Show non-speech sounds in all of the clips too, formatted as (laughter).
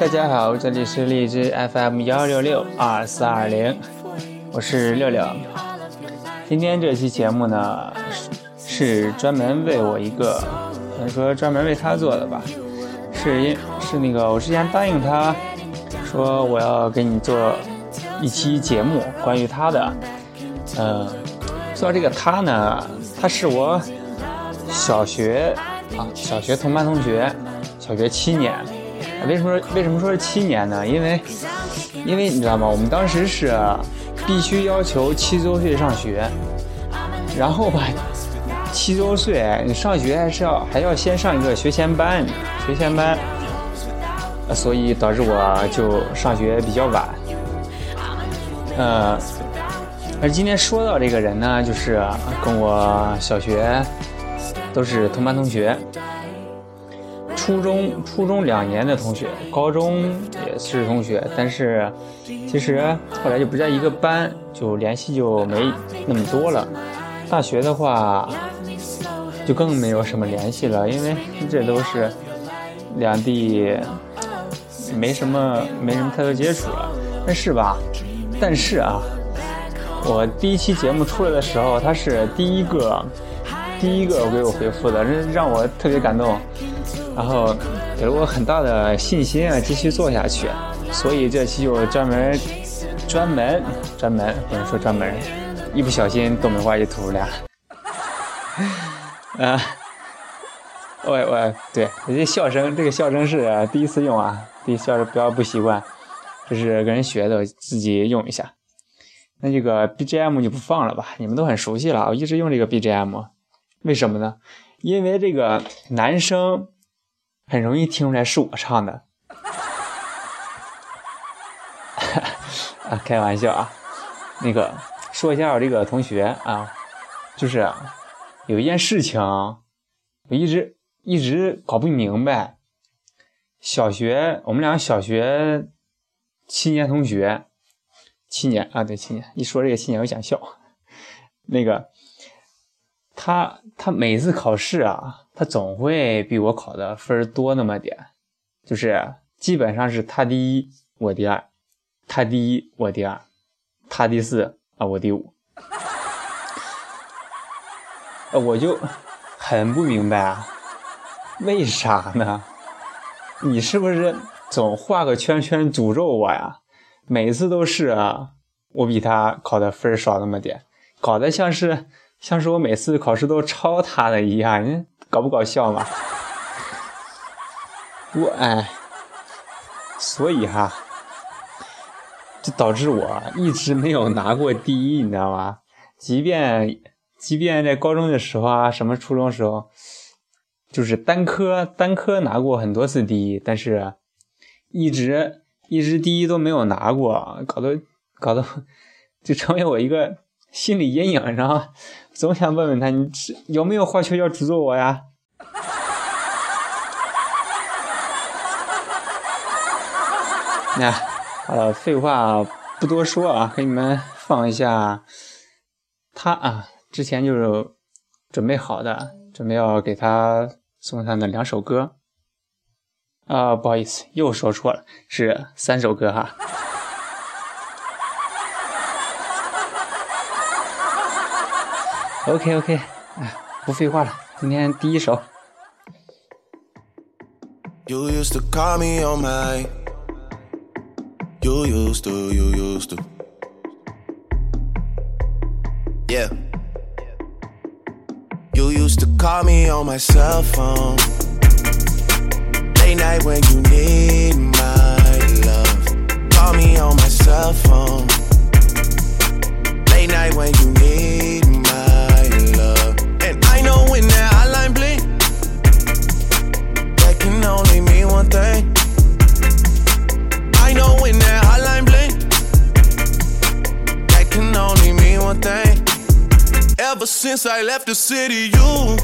大家好，这里是荔枝 FM 幺六六二四二零，我是六六。今天这期节目呢，是专门为我一个，怎么说专门为他做的吧？是因是那个我之前答应他说我要给你做一期节目关于他的，呃，说到这个他呢，他是我小学啊小学同班同学，小学七年。为什么为什么说是七年呢？因为因为你知道吗？我们当时是必须要求七周岁上学，然后吧，七周岁你上学还是要还要先上一个学前班，学前班，所以导致我就上学比较晚。呃，而今天说到这个人呢，就是跟我小学都是同班同学。初中初中两年的同学，高中也是同学，但是其实后来就不在一个班，就联系就没那么多了。大学的话，就更没有什么联系了，因为这都是两地，没什么没什么太多接触了。但是吧，但是啊，我第一期节目出来的时候，他是第一个第一个给我回复的，让我特别感动。然后给了我很大的信心啊，继续做下去。所以这期就专门、专门、专门，不能说专门，一不小心东北话就吐出来了。(laughs) 啊，喂喂，对，这笑声，这个笑声是第一次用啊，第一笑声不要不习惯，这是跟人学的，自己用一下。那这个 BGM 就不放了吧，你们都很熟悉了，我一直用这个 BGM，为什么呢？因为这个男生。很容易听出来是我唱的，(laughs) 啊，开玩笑啊。那个说一下我这个同学啊，就是有一件事情，我一直一直搞不明白。小学我们俩小学七年同学，七年啊，对，七年。一说这个七年，我想笑。那个他他每次考试啊。他总会比我考的分多那么点，就是基本上是他第一，我第二，他第一，我第二，他第四啊，我第五。我就很不明白啊，为啥呢？你是不是总画个圈圈诅咒我呀？每次都是啊，我比他考的分少那么点，搞得像是像是我每次考试都抄他的一样。搞不搞笑嘛？我哎，所以哈，就导致我一直没有拿过第一，你知道吗？即便即便在高中的时候啊，什么初中的时候，就是单科单科拿过很多次第一，但是一直一直第一都没有拿过，搞得搞得 (laughs) 就成为我一个。心理阴影，(laughs) 然后总想问问他，你有没有话球要诅咒我呀？那 (laughs) 好了，废话不多说啊，给你们放一下他啊，之前就是准备好的，准备要给他送上的两首歌啊，不好意思，又说错了，是三首歌哈。OK OK，哎，不废话了，今天第一首。You used to call me on my. You used to, you used to. Yeah. You used to call me on my cell phone. Late night when you need my love. Call me on my cell phone. Late night when you need since I left the city, you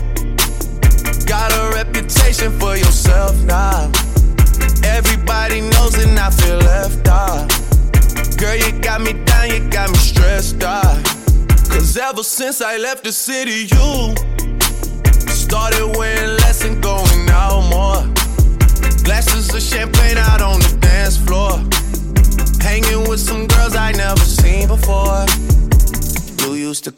got a reputation for yourself now. Everybody knows and I feel left out. Girl, you got me down, you got me stressed out. Cause ever since I left the city, you started wearing less and going out more. Glasses of champagne,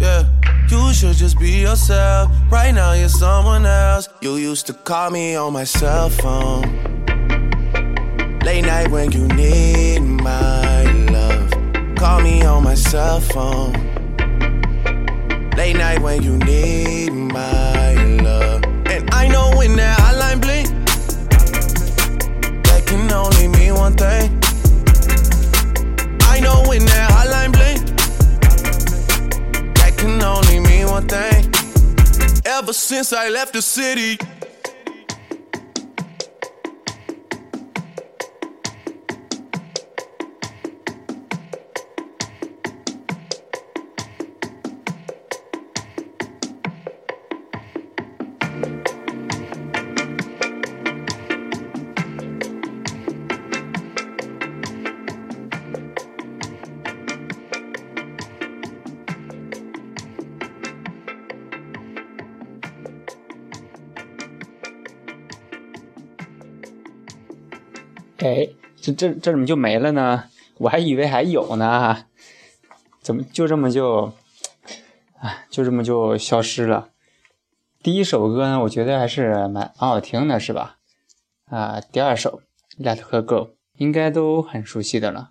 Yeah. You should just be yourself. Right now, you're someone else. You used to call me on my cell phone. Late night when you need my love. Call me on my cell phone. Late night when you need my I left the city. 哎，这这这怎么就没了呢？我还以为还有呢，怎么就这么就，啊，就这么就消失了？第一首歌呢，我觉得还是蛮蛮好听的，是吧？啊，第二首《Let Her Go》应该都很熟悉的了。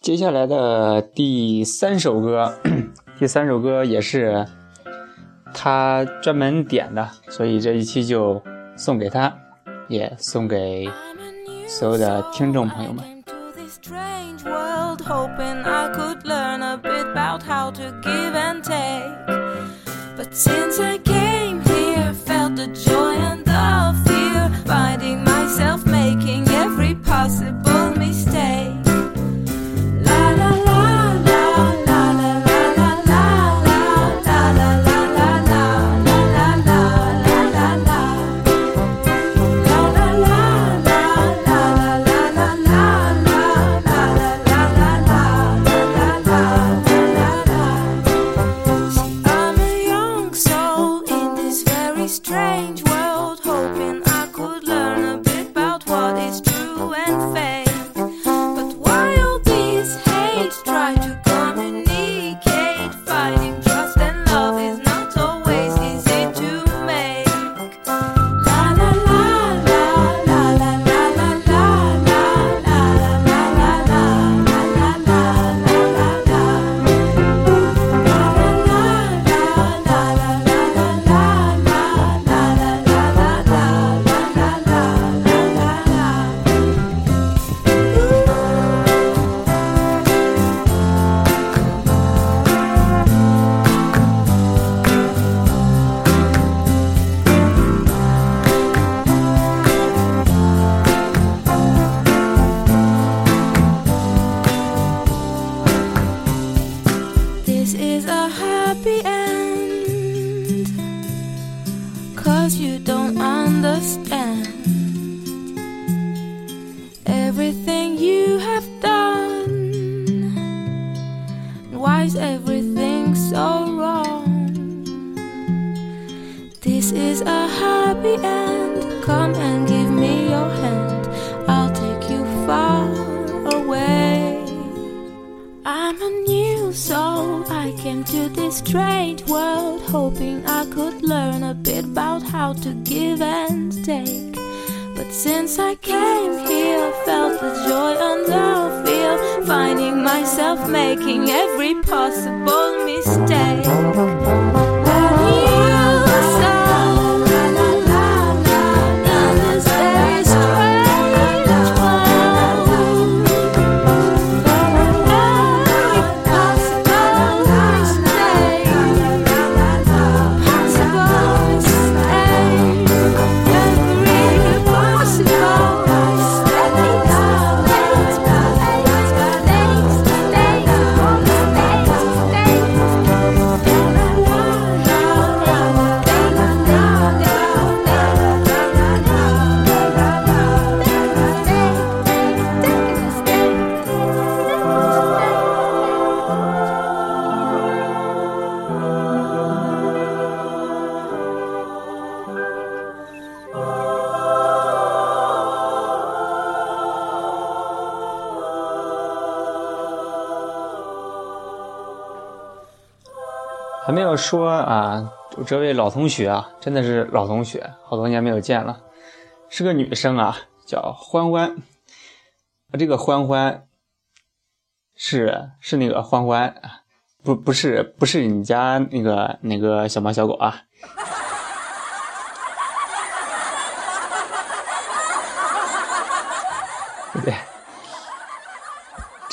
接下来的第三首歌，(clears throat) 第三首歌也是他专门点的，所以这一期就送给他。也送给所有的听众朋友们。But finding myself making every possible mistake. 说啊，我这位老同学啊，真的是老同学，好多年没有见了，是个女生啊，叫欢欢。这个欢欢是是那个欢欢，不不是不是你家那个那个小猫小狗啊。对不对？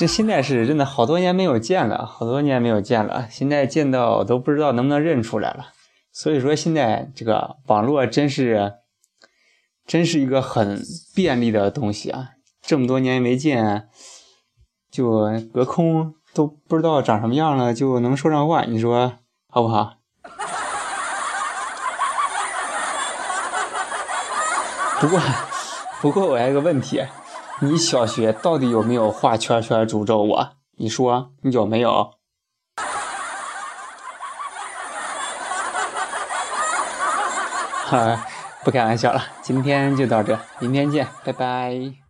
这现在是真的好多年没有见了，好多年没有见了，现在见到都不知道能不能认出来了。所以说现在这个网络真是，真是一个很便利的东西啊！这么多年没见，就隔空都不知道长什么样了，就能说上话，你说好不好？(laughs) 不过，不过我还有个问题，你小学到底有没有画圈圈诅咒我？你说你有没有？哈，(laughs) 不开玩笑了，今天就到这，明天见，拜拜。